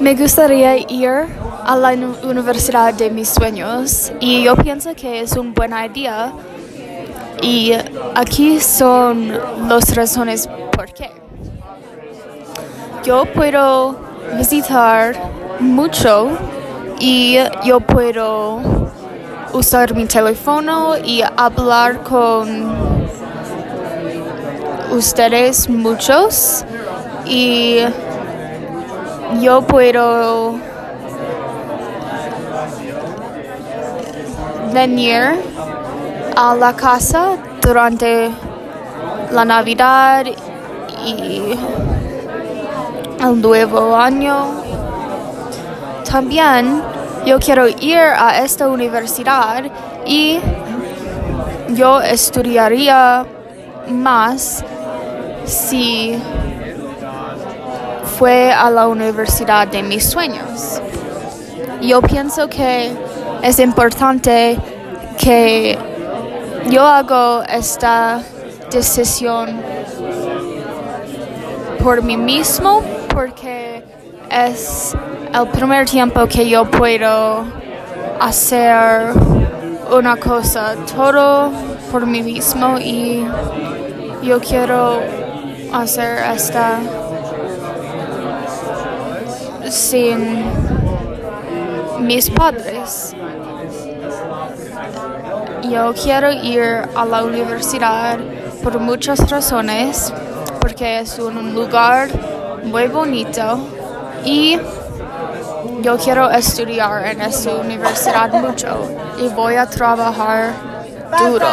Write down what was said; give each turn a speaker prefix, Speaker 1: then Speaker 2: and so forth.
Speaker 1: Me gustaría ir a la uni- universidad de mis sueños y yo pienso que es una buena idea. Y aquí son las razones por qué. Yo puedo visitar mucho y yo puedo usar mi teléfono y hablar con ustedes muchos y yo puedo venir a la casa durante la Navidad y el nuevo año. También yo quiero ir a esta universidad y yo estudiaría más si fue a la universidad de mis sueños. Yo pienso que es importante que yo hago esta decisión por mí mismo porque es el primer tiempo que yo puedo hacer una cosa todo por mí mismo y yo quiero hacer esta sin mis padres. Yo quiero ir a la universidad por muchas razones, porque es un lugar muy bonito y yo quiero estudiar en esta universidad mucho y voy a trabajar duro.